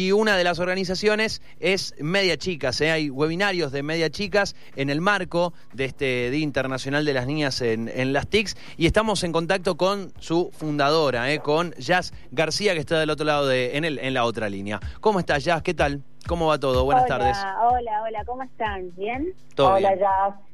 Y una de las organizaciones es Media Chicas. ¿eh? Hay webinarios de Media Chicas en el marco de este Día Internacional de las Niñas en, en las TICs. Y estamos en contacto con su fundadora, ¿eh? con Jazz García, que está del otro lado, de, en, el, en la otra línea. ¿Cómo estás, Jazz? ¿Qué tal? ¿Cómo va todo? Buenas hola, tardes. Hola, hola, ¿cómo están? ¿Bien? Todo hola, bien. Jazz.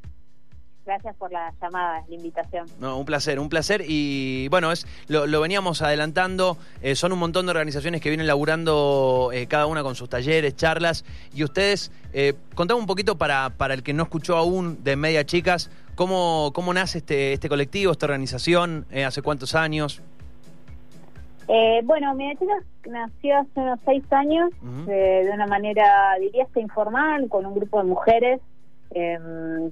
Gracias por la llamada, la invitación. No, un placer, un placer. Y bueno, es lo, lo veníamos adelantando. eh, son un montón de organizaciones que vienen laburando eh, cada una con sus talleres, charlas. Y ustedes, eh, contame un poquito para, para el que no escuchó aún de Media Chicas, cómo, cómo nace este, este colectivo, esta organización, eh, hace cuántos años. Eh, bueno, mi chica nació hace unos seis años eh, de una manera, diría hasta informal, con un grupo de mujeres eh,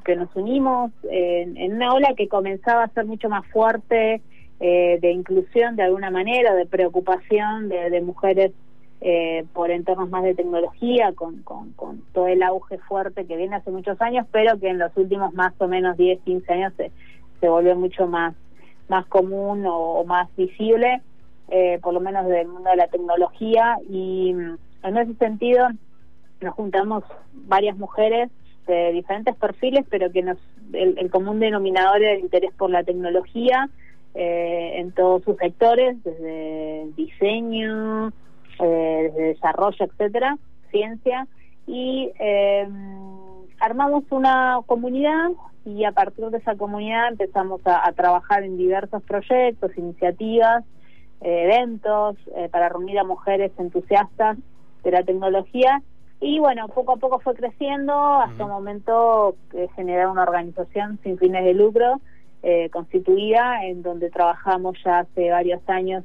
que nos unimos en, una ola que comenzaba a ser mucho más fuerte eh, de inclusión de alguna manera, de preocupación de, mujeres eh, por entornos más de tecnología, con, con, todo el auge fuerte que viene hace muchos años, pero que en los últimos más o menos 10, 15 años se, se volvió mucho más, más común o, o más visible eh, por lo menos del mundo de la tecnología. Y mm, en ese sentido nos juntamos varias mujeres de diferentes perfiles pero que nos el, común denominador era el interés por la tecnología eh, en todos sus sectores desde diseño eh, desde desarrollo etcétera ciencia. Y eh, armamos una comunidad y a partir de esa comunidad empezamos a, trabajar en diversos proyectos iniciativas eventos para reunir a mujeres entusiastas de la tecnología y bueno, poco a poco fue creciendo hasta un momento eh, generar una organización sin fines de lucro eh, constituida en donde trabajamos ya hace varios años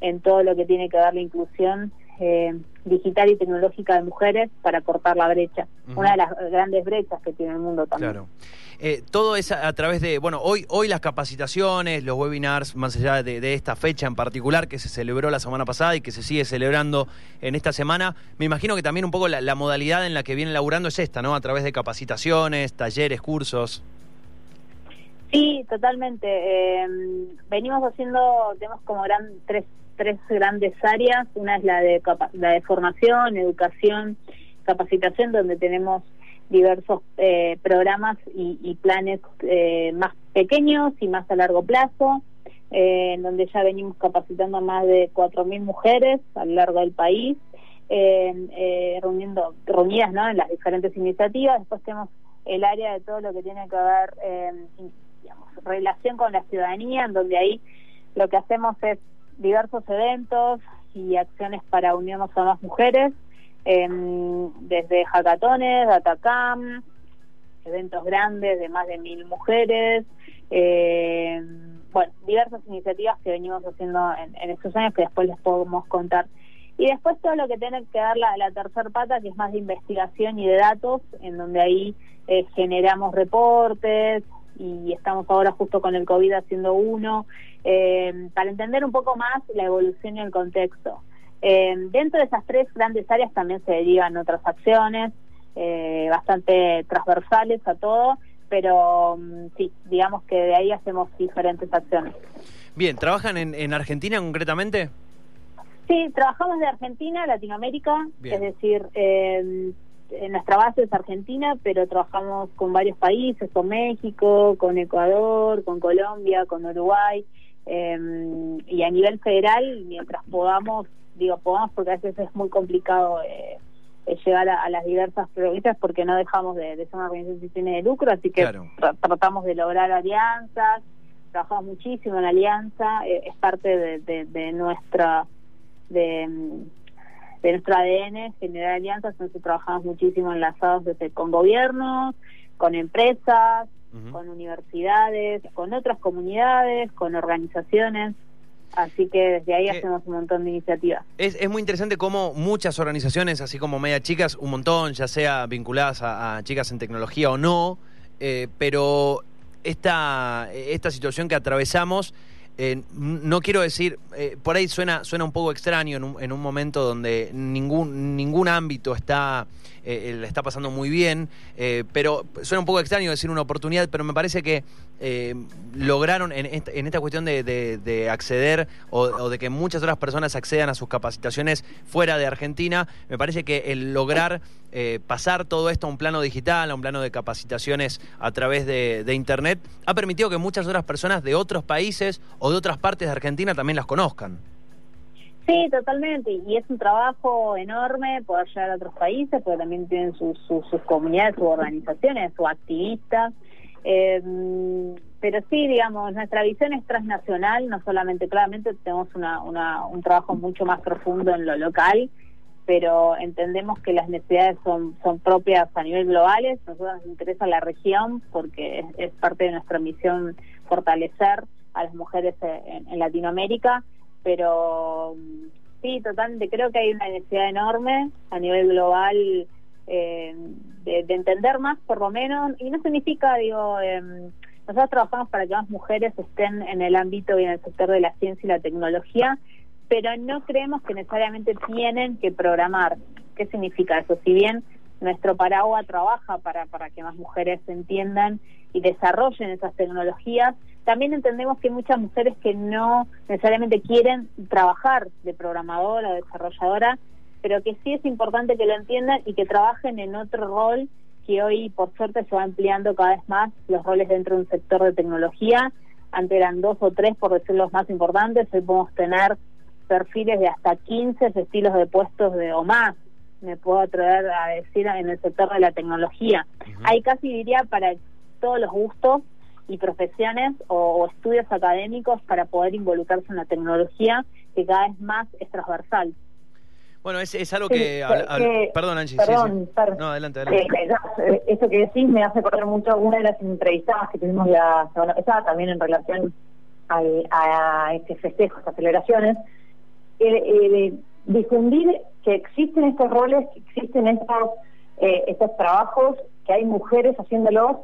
en todo lo que tiene que ver la inclusión eh, digital y tecnológica de mujeres para cortar la brecha, una de las grandes brechas que tiene el mundo también. Claro. Eh, todo es a, a través de, bueno, hoy, hoy las capacitaciones, los webinars, más allá de, de esta fecha en particular que se celebró la semana pasada y que se sigue celebrando en esta semana, me imagino que también un poco la, la modalidad en la que vienen laburando es esta, ¿no? A través de capacitaciones, talleres, cursos. Sí, totalmente. Eh, venimos haciendo, tenemos como gran tres, tres grandes áreas. Una es la de, la de formación, educación, capacitación, donde tenemos diversos eh, programas y, y planes eh, más pequeños y más a largo plazo, eh, en donde ya venimos capacitando a más de 4.000 mujeres a lo largo del país, eh, reuniendo, reunidas ¿no? en las diferentes iniciativas. Después tenemos el área de todo lo que tiene que ver, eh, digamos, relación con la ciudadanía, en donde ahí lo que hacemos es diversos eventos y acciones para unirnos a más mujeres, em, desde hackatones, datacam, eventos grandes de más de mil mujeres, eh, bueno, diversas iniciativas que venimos haciendo en, en estos años que después les podemos contar. Y después todo lo que tiene que dar la, la tercer pata, que es más de investigación y de datos, en donde ahí eh, generamos reportes y estamos ahora justo con el COVID haciendo uno, eh, para entender un poco más la evolución y el contexto. Eh, dentro de esas tres grandes áreas también se derivan otras acciones, eh, bastante transversales a todo, pero mm, sí, digamos que de ahí hacemos diferentes acciones. Bien, ¿trabajan en, en Argentina concretamente? Sí, trabajamos de Argentina, Latinoamérica, Bien. es decir, eh, nuestra base es Argentina, pero trabajamos con varios países, con México, con Ecuador, con Colombia, con Uruguay, eh, y a nivel federal, mientras podamos, digo podamos porque a veces es muy complicado eh, eh, llegar a, a las diversas provincias porque no dejamos de, de ser una organización sin fines de lucro, así que Claro. tra- tratamos de lograr alianzas, trabajamos muchísimo en alianza, eh, es parte de, de- de nuestra de, mm, de nuestro ADN generar alianzas, entonces trabajamos muchísimo enlazados desde con gobiernos, con empresas, con universidades, con otras comunidades, con organizaciones, así que desde ahí ¿Qué? hacemos un montón de iniciativas. Es, es muy interesante cómo muchas organizaciones, así como Media Chicas, un montón, ya sea vinculadas a, a chicas en tecnología o no, eh, pero esta, esta situación que atravesamos eh, no quiero decir, eh, por ahí suena, suena un poco extraño en un, en un momento donde ningún, ningún ámbito está, eh, le está pasando muy bien, pero suena un poco extraño decir una oportunidad, pero me parece que lograron en esta, cuestión de, acceder o, de que muchas otras personas accedan a sus capacitaciones fuera de Argentina, me parece que el lograr pasar todo esto a un plano digital, a un plano de capacitaciones a través de, de Internet, ha permitido que muchas otras personas de otros países o de otras partes de Argentina también las conozcan. Sí, totalmente. Y es un trabajo enorme poder llegar a otros países, porque también tienen sus, sus, comunidades, sus organizaciones, sus activistas. Eh, pero sí, digamos, nuestra visión es transnacional, no solamente, claramente tenemos una, un trabajo mucho más profundo en lo local, pero entendemos que las necesidades son, son propias a nivel globales. Nosotros nos interesa la región porque es, parte de nuestra misión fortalecer a las mujeres en, Latinoamérica, pero sí, totalmente, creo que hay una necesidad enorme a nivel global eh, de, entender más, por lo menos, y no significa, digo, em, nosotros trabajamos para que más mujeres estén en el ámbito y en el sector de la ciencia y la tecnología, pero no creemos que necesariamente tienen que programar. ¿Qué significa eso? Si bien nuestro paraguas trabaja para, para que más mujeres entiendan y desarrollen esas tecnologías, también entendemos que hay muchas mujeres que no necesariamente quieren trabajar de programadora o desarrolladora, pero que sí es importante que lo entiendan y que trabajen en otro rol que hoy por suerte se va ampliando cada vez más los roles dentro de un sector de tecnología. Antes eran dos o tres por decir los más importantes, hoy podemos tener perfiles de hasta 15 estilos de puestos de o más, me puedo atrever a decir en el sector de la tecnología. Hay casi diría para todos los gustos y profesiones o, estudios académicos para poder involucrarse en la tecnología que cada vez más es transversal. Bueno, es, es algo que... perdón, Angie. Perdón, No, adelante, adelante. Eh, eso que decís me hace acordar mucho a una de las entrevistadas que tuvimos la semana pasada, también en relación a este festejo, estas celebraciones. Eh, difundir que existen estos roles, que existen estos, eh, estos trabajos, que hay mujeres haciéndolos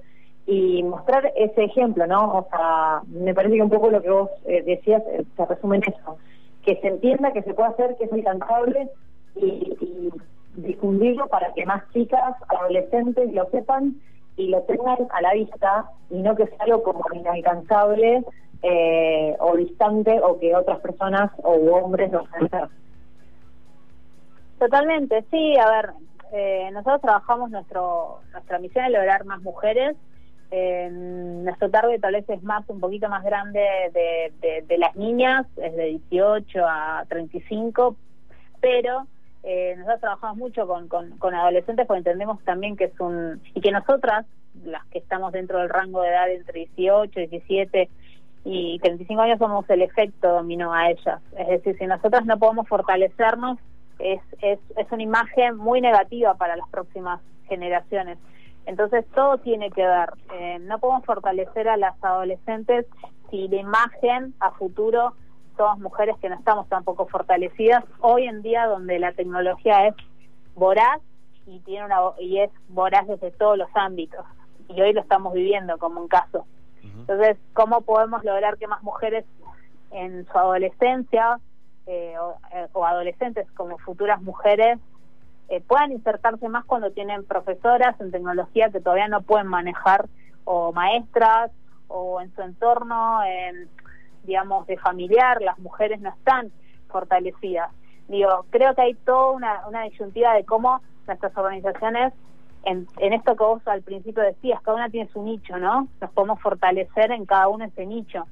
y mostrar ese ejemplo, ¿no? O sea, me parece que un poco lo que vos eh, decías eh, se resume en eso, que se entienda que se puede hacer, que es alcanzable y, y difundirlo para que más chicas, adolescentes lo sepan y lo tengan a la vista y no que sea algo como inalcanzable eh, o distante o que otras personas o hombres puedan hacer. Totalmente, sí, a ver, eh, nosotros trabajamos nuestro nuestra misión es lograr más mujeres nuestro target tal vez es más un poquito más grande de, de, las niñas, es de 18 a 35, pero eh, nosotros trabajamos mucho con, con, adolescentes porque entendemos también que es un... y que nosotras, las que estamos dentro del rango de edad entre 18, 17 y 35 años, somos el efecto dominó a ellas. Es decir, si nosotras no podemos fortalecernos, es, es, es una imagen muy negativa para las próximas generaciones. Entonces todo tiene que ver. Eh, no podemos fortalecer a las adolescentes si la imagen a futuro somos mujeres que no estamos tampoco fortalecidas. Hoy en día donde la tecnología es voraz y tiene una y es voraz desde todos los ámbitos y hoy lo estamos viviendo como un caso. Entonces, ¿cómo podemos lograr que más mujeres en su adolescencia eh, eh, o adolescentes como futuras mujeres eh, puedan insertarse más cuando tienen profesoras en tecnología que todavía no pueden manejar o maestras o en su entorno, digamos, de familiar, las mujeres no están fortalecidas. Digo, creo que hay toda una, una disyuntiva de cómo nuestras organizaciones, en, en esto que vos al principio decías, cada una tiene su nicho, ¿no? Nos podemos fortalecer en cada uno ese nicho.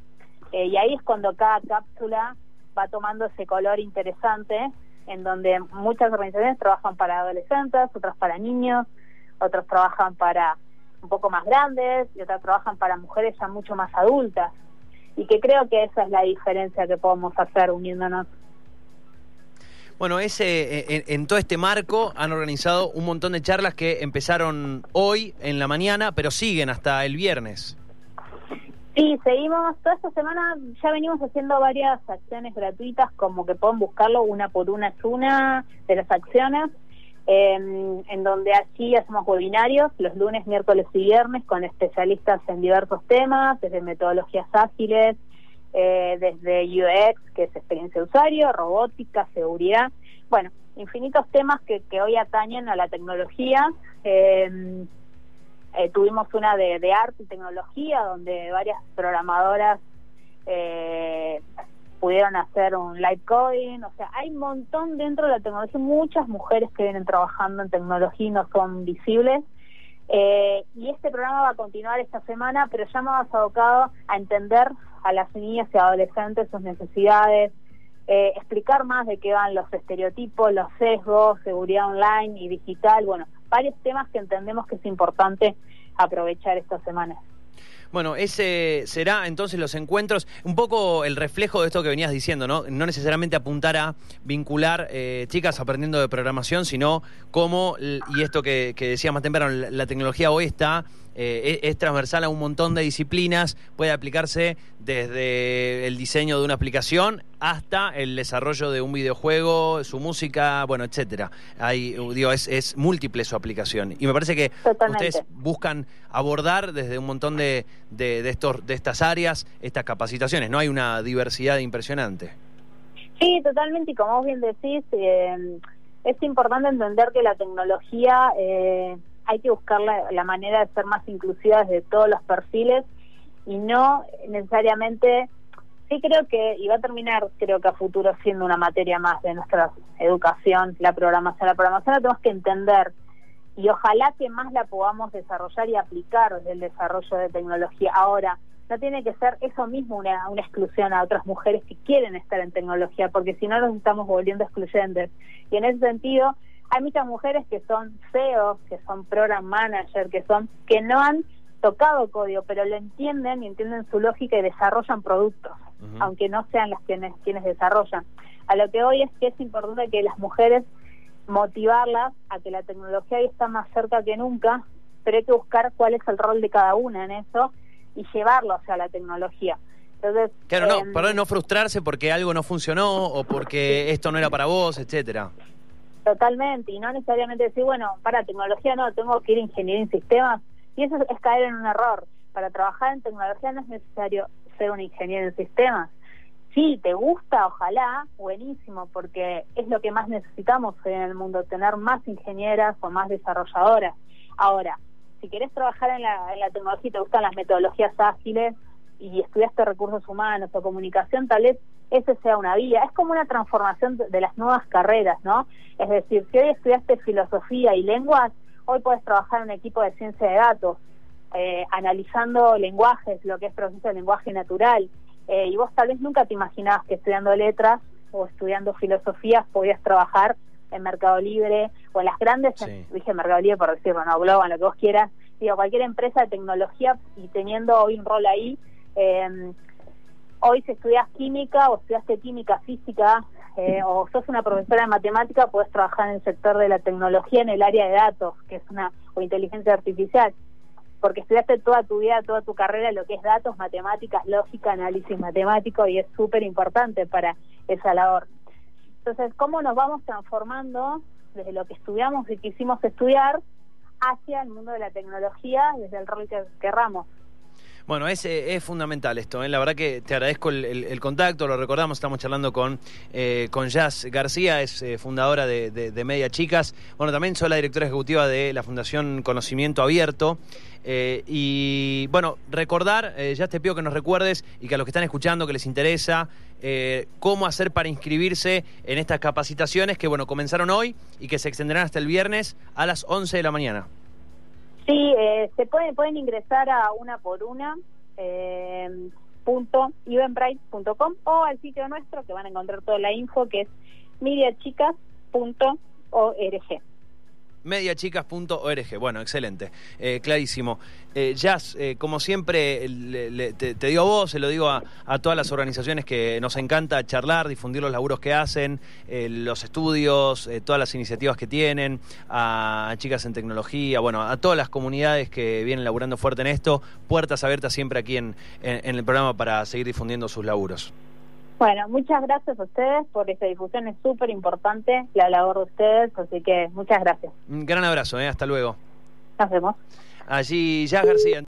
Eh, y ahí es cuando cada cápsula va tomando ese color interesante en donde muchas organizaciones trabajan para adolescentes, otras para niños, otras trabajan para un poco más grandes y otras trabajan para mujeres ya mucho más adultas. Y que creo que esa es la diferencia que podemos hacer uniéndonos. Bueno, ese, eh, en, en, todo este marco han organizado un montón de charlas que empezaron hoy en la mañana, pero siguen hasta el viernes. Sí, seguimos, toda esta semana ya venimos haciendo varias acciones gratuitas, como que pueden buscarlo, una por una es una de las acciones, en donde allí hacemos webinarios los lunes, miércoles y viernes con especialistas en diversos temas, desde metodologías ágiles, eh, desde UX, que es experiencia de usuario, robótica, seguridad, bueno, infinitos temas que, que hoy atañen a la tecnología. Eh, eh, tuvimos una de, de, arte y tecnología, donde varias programadoras eh, pudieron hacer un live coding, o sea, hay un montón dentro de la tecnología, muchas mujeres que vienen trabajando en tecnología y no son visibles. Eh, y este programa va a continuar esta semana, pero ya más abocado a entender a las niñas y adolescentes sus necesidades, eh, explicar más de qué van los estereotipos, los sesgos, seguridad online y digital, bueno, varios temas que entendemos que es importante aprovechar esta semana. Bueno, ese será entonces los encuentros, un poco el reflejo de esto que venías diciendo, ¿no? No necesariamente apuntar a vincular eh, chicas aprendiendo de programación, sino cómo, y esto que, que decía más temprano, la tecnología hoy está eh, es, transversal a un montón de disciplinas, puede aplicarse desde el diseño de una aplicación hasta el desarrollo de un videojuego, su música, bueno, etcétera. Hay, digo, es, es múltiple su aplicación. Y me parece que ustedes buscan abordar desde un montón de, de, estos, de estas áreas estas capacitaciones, ¿no? Hay una diversidad impresionante. Sí, totalmente, y como vos bien decís, eh, es importante entender que la tecnología eh, hay que buscar la, manera de ser más inclusivas de todos los perfiles y no necesariamente sí creo que y va a terminar creo que a futuro siendo una materia más de nuestra educación la programación la programación la tenemos que entender y ojalá que más la podamos desarrollar y aplicar desde el desarrollo de tecnología. Ahora no tiene que ser eso mismo una, una exclusión a otras mujeres que quieren estar en tecnología porque si no nos estamos volviendo excluyentes. Y en ese sentido hay muchas mujeres que son CEOs, que son program manager, que son que no han tocado código, pero lo entienden y entienden su lógica y desarrollan productos, aunque no sean las quienes quienes desarrollan. A lo que hoy es que es importante que las mujeres motivarlas a que la tecnología hoy está más cerca que nunca, pero hay que buscar cuál es el rol de cada una en eso y llevarlo hacia la tecnología. Entonces, claro, no, em, para no frustrarse porque algo no funcionó o porque esto no era para vos, etcétera. Totalmente, y no necesariamente decir, bueno, para tecnología no, tengo que ir a ingeniería en sistemas, y eso es caer en un error. Para trabajar en tecnología no es necesario ser un ingeniero en sistemas. Si te gusta, ojalá, buenísimo, porque es lo que más necesitamos en el mundo, tener más ingenieras o más desarrolladoras. Ahora, si querés trabajar en la, en la tecnología y te gustan las metodologías ágiles y estudiaste recursos humanos o comunicación, tal vez ese sea una vía. Es como una transformación de las nuevas carreras, ¿no? Es decir, si hoy estudiaste filosofía y lenguas, hoy puedes trabajar en un equipo de ciencia de datos, eh, analizando lenguajes, lo que es proceso de lenguaje natural. Eh, y vos tal vez nunca te imaginabas que estudiando letras o estudiando filosofía podías trabajar en Mercado Libre o en las grandes, dije Mercado Libre por decirlo, no, Globan, lo que vos quieras, digo, cualquier empresa de tecnología y teniendo hoy un rol ahí, eh, hoy si estudias química o estudiaste química física eh, o sos una profesora de matemática, puedes trabajar en el sector de la tecnología en el área de datos, que es una o inteligencia artificial, porque estudiaste toda tu vida, toda tu carrera lo que es datos, matemáticas, lógica, análisis matemático y es súper importante para esa labor. Entonces, ¿cómo nos vamos transformando desde lo que estudiamos y quisimos estudiar hacia el mundo de la tecnología desde el rol que querramos? Bueno, es, eh, es fundamental esto. ¿eh? La verdad que te agradezco el, contacto, lo recordamos, estamos charlando con, eh, con Jazz García, es fundadora de, Media Chicas. Bueno, también soy la directora ejecutiva de la Fundación Conocimiento Abierto. y bueno, recordar, ya te pido que nos recuerdes y que a los que están escuchando, que les interesa, cómo hacer para inscribirse en estas capacitaciones que bueno, comenzaron hoy y que se extenderán hasta el viernes a las 11 de la mañana. Sí, eh, se pueden, pueden ingresar a una por una. Eh, punto o al sitio nuestro que van a encontrar toda la info que es mediachicas.org mediachicas.org. Bueno, excelente, eh, clarísimo. Eh, Jazz, eh, como siempre, te, digo a vos, se lo digo a, todas las organizaciones que nos encanta charlar, difundir los laburos que hacen, los estudios, todas las iniciativas que tienen, a, Chicas en Tecnología, bueno, a todas las comunidades que vienen laburando fuerte en esto, puertas abiertas siempre aquí en el programa para seguir difundiendo sus laburos. Bueno, muchas gracias a ustedes por esta difusión, es súper importante la labor de ustedes, así que muchas gracias. Un gran abrazo, ¿eh? hasta luego. Nos vemos. Allí ya García.